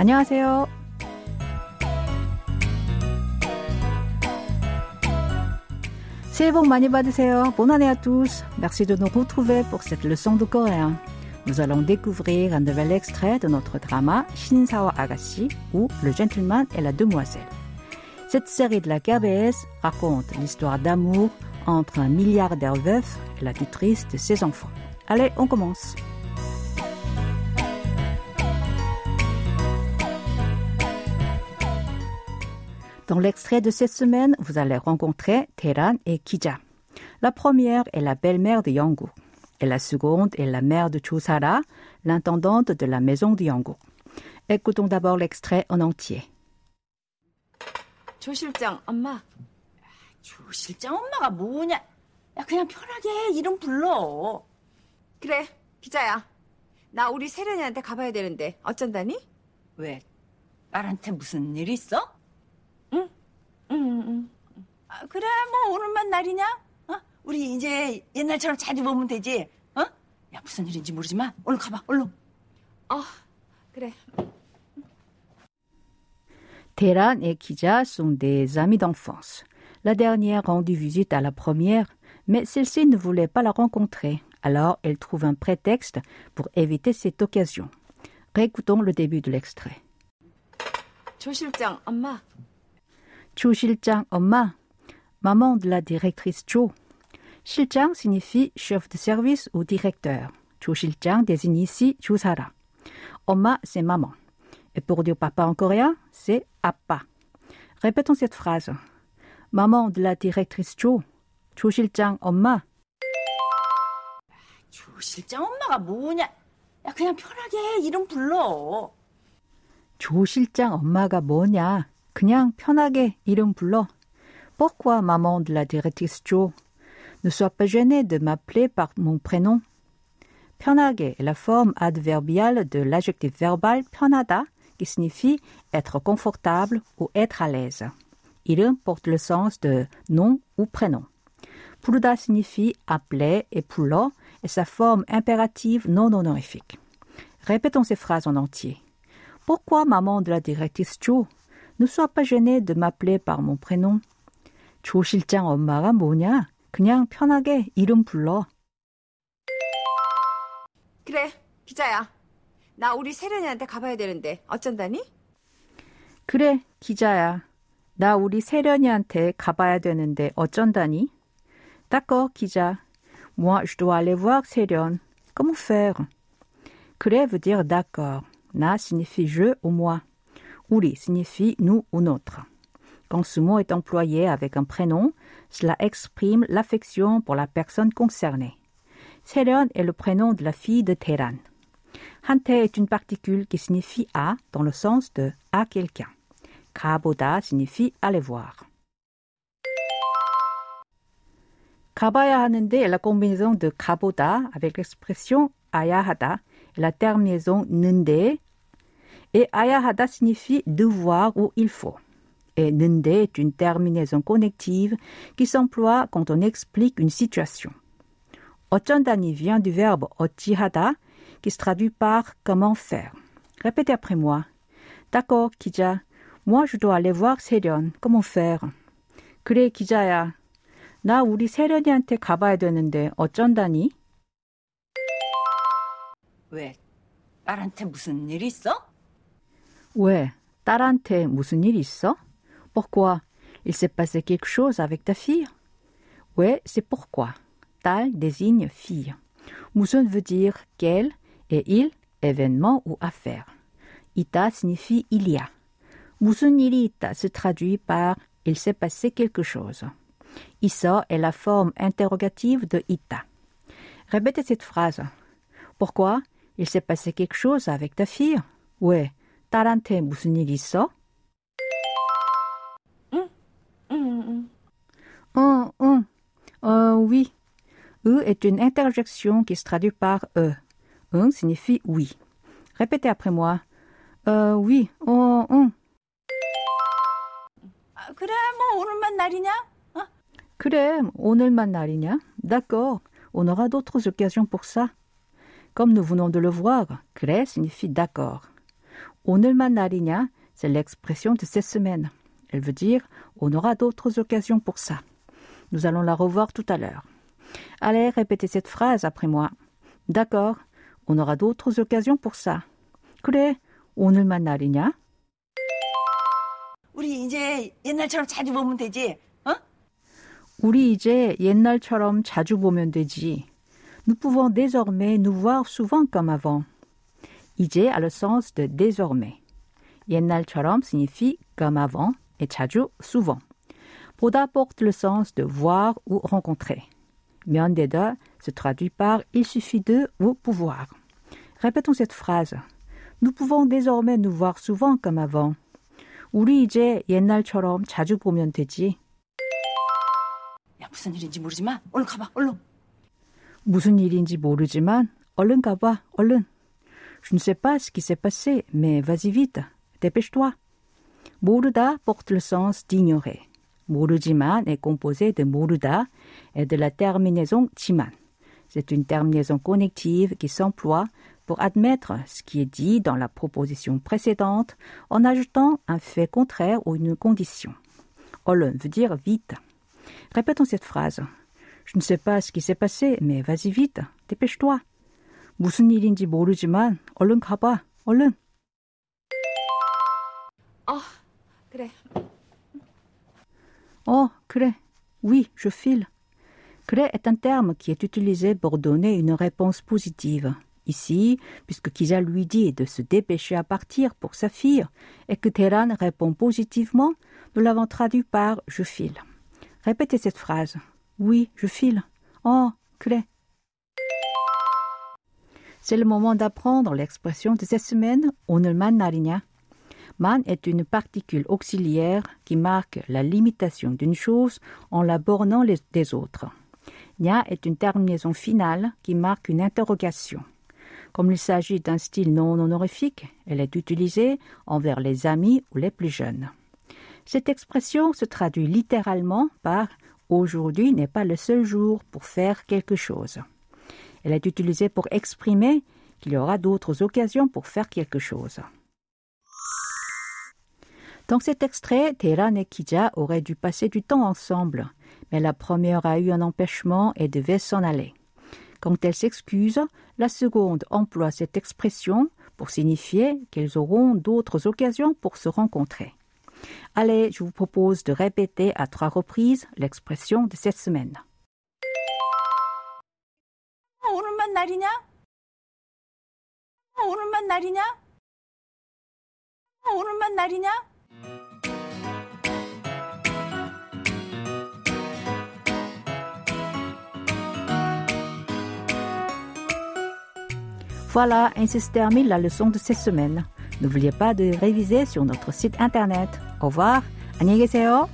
안녕하세요. 새해 복 많이 받으세요. Bonne année à tous. Merci de nous retrouver pour cette leçon de coréen. Nous allons découvrir un nouvel extrait de notre drama Shinsawa Agassi ou Le gentleman et la demoiselle. Cette série de la KBS raconte l'histoire d'amour entre un milliardaire veuf et la tutrice de ses enfants. Allez, on commence. Dans l'extrait de cette semaine, vous allez rencontrer Teran et Kija. La première est la belle-mère de Yanguk et la seconde est la mère de Chusara, l'intendante de la maison de Yanguk. Écoutons d'abord l'extrait en entier. 조 실장 엄마. 조 실장 엄마가 뭐냐? 야 그냥 편하게 이름 불러. 그래 기자야. 나 우리 세련이한테 가봐야 되는데 어쩐다니? 왜? 딸한테 무슨 일 있어? 응, 응, 응. 아, 그래 뭐 오늘만 날이냐? 어? 우리 이제 옛날처럼 잘 입으면 되지. 어? 야 무슨 일인지 모르지만 얼른 가봐 얼른. 어 그래. Teran et Kija sont des amis d'enfance. La dernière rendit visite à la première, mais celle-ci ne voulait pas la rencontrer. Alors elle trouve un prétexte pour éviter cette occasion. Récoutons le début de l'extrait. 조 실장 엄마. Chu Shilchang Oma, maman de la directrice Cho. Shilchang signifie chef de service ou directeur. Chu Shilchang désigne ici Chu Sara. Oma, c'est maman. Et pour dire papa en coréen, c'est appa. Répétons cette phrase. Maman de la directrice Cho. Chu Shilchang Oma. 조 실장 엄마가 뭐냐? 야 그냥 편하게 이름 불러. 조 실장 엄마가 뭐냐? 그냥 편하게 이름 불러. Pourquoi maman de la directrice Jo? Ne sois pas gêné de m'appeler par mon prénom. 편하게 est la forme adverbiale de l'adjectif verbal 편하다 qui signifie être confortable ou être à l'aise. 이름 porte le sens de nom ou prénom. 부르다 signifie appeler et 불러 est sa forme impérative non honorifique. Répétons ces phrases en entier. Pourquoi maman de la directrice Jo? Ne sois pas gêné de m'appeler par mon prénom. 조 실장 엄마가 뭐냐? 그냥 편하게 이름 불러. 그래 기자야. 나 우리 세련이한테 가봐야 되는데 어쩐다니? 그래, 기자야. 나 우리 세련이한테 가봐야 되는데 어쩐다니? D'accord, 기자. Moi, je dois aller voir 세련. Comment faire? 그래 veut dire d'accord. Na signifie je ou moi. 우리 signifie nous ou notre. Quand ce mot est employé avec un prénom, cela exprime l'affection pour la personne concernée. Sereon est le prénom de la fille de Teran. Hante est une particule qui signifie à dans le sens de à quelqu'un. Kaboda signifie aller voir. Kabaya hanende est la combinaison de kaboda avec l'expression ayahada et la terminaison nende. Et ayahada signifie devoir ou il faut Et 는데 est une terminaison connective qui s'emploie quand on explique une situation. 어쩐다니 vient du verbe 어찌하다 qui se traduit par comment faire. Répétez après moi. D'accord, 기자. Moi, je dois aller voir 세련. Comment faire? 그래, 기자야. 나 우리 세련이한테 가봐야 되는데 어쩐다니? 왜? 딸한테 무슨 일 있어? 왜? 딸한테 무슨 일 있어? Pourquoi? Il s'est passé quelque chose avec ta fille? Ouais, c'est pourquoi. 딸 désigne fille. 무슨 veut dire quel et il, événement ou affaire. 있다 signifie il y a. 무슨 일이 있다 se traduit par il s'est passé quelque chose. 있어 est la forme interrogative de 있다. Répétez cette phrase. Pourquoi? Il s'est passé quelque chose avec ta fille? 왜? 딸한테 무슨 일 있어? oui. E est une interjection qui se traduit par e. Un signifie oui. Répétez après moi. Euh, oui. Oh, 응. 아, 그래 뭐 오늘만 날이냐? 어? 그래, 오늘만 날이냐? D'accord. On aura d'autres occasions pour ça. Comme nous venons de le voir, 그래 signifie d'accord. 오늘만 날이냐, c'est l'expression de cette semaine. Elle veut dire on aura d'autres occasions pour ça. Nous allons la revoir tout à l'heure. Allez, répétez cette phrase après moi. D'accord, on aura d'autres occasions pour ça. 그래, 오늘만 날이냐? 우리 이제 옛날처럼 자주 보면 되지? 어? 우리 이제 옛날처럼 자주 보면 되지. Nous pouvons désormais nous voir souvent comme avant. 이제 a le sens de désormais. 옛날처럼 signifie comme avant et 자주 souvent. 보다 porte le sens de voir ou rencontrer. 면 대다 se traduit par il suffit de ou pouvoir. Répétons cette phrase. Nous pouvons désormais nous voir souvent comme avant. 우리 이제 옛날처럼 자주 보면 되지. 야, 무슨 일인지 모르지만 얼른 가봐, 얼른. 무슨 일인지 모르지만 얼른 가봐, 얼른. Je ne sais pas ce qui s'est passé, mais vas-y vite. Dépêche-toi. 모르다 porte le sens d'ignorer. 모르지만 est composé de 모르다 et de la terminaison 지만. C'est une terminaison connective qui s'emploie pour admettre ce qui est dit dans la proposition précédente en ajoutant un fait contraire ou une condition. 얼른 veut dire vite. Répétons cette phrase. Je ne sais pas ce qui s'est passé, mais vas-y vite. Dépêche-toi. 무슨 일인지 모르지만 얼른 가봐. 얼른. 어, 그래. Oh, 그래. Oui, je file. Cré est un terme qui est utilisé pour donner une réponse positive. Ici, puisque Kisa lui dit de se dépêcher à partir pour sa fille et que Teheran répond positivement, nous l'avons traduit par je file. Répétez cette phrase. Oui, je file. Oh, cré. C'est le moment d'apprendre l'expression de cette semaine, Man est une particule auxiliaire qui marque la limitation d'une chose en la bornant des autres. Nya est une terminaison finale qui marque une interrogation. Comme il s'agit d'un style non honorifique, elle est utilisée envers les amis ou les plus jeunes. Cette expression se traduit littéralement par aujourd'hui n'est pas le seul jour pour faire quelque chose. Elle est utilisée pour exprimer qu'il y aura d'autres occasions pour faire quelque chose. Dans cet extrait, Teran et Kija auraient dû passer du temps ensemble, mais la première a eu un empêchement et devait s'en aller. Quand elle s'excuse, la seconde emploie cette expression pour signifier qu'elles auront d'autres occasions pour se rencontrer. Allez, je vous propose de répéter à trois reprises l'expression de cette semaine. 오늘만 날이냐? 오늘만 날이냐? 오늘만 날이냐? Voilà, ainsi se termine la leçon de cette semaine. N'oubliez pas de réviser sur notre site internet. Au revoir, 안녕히 계세요.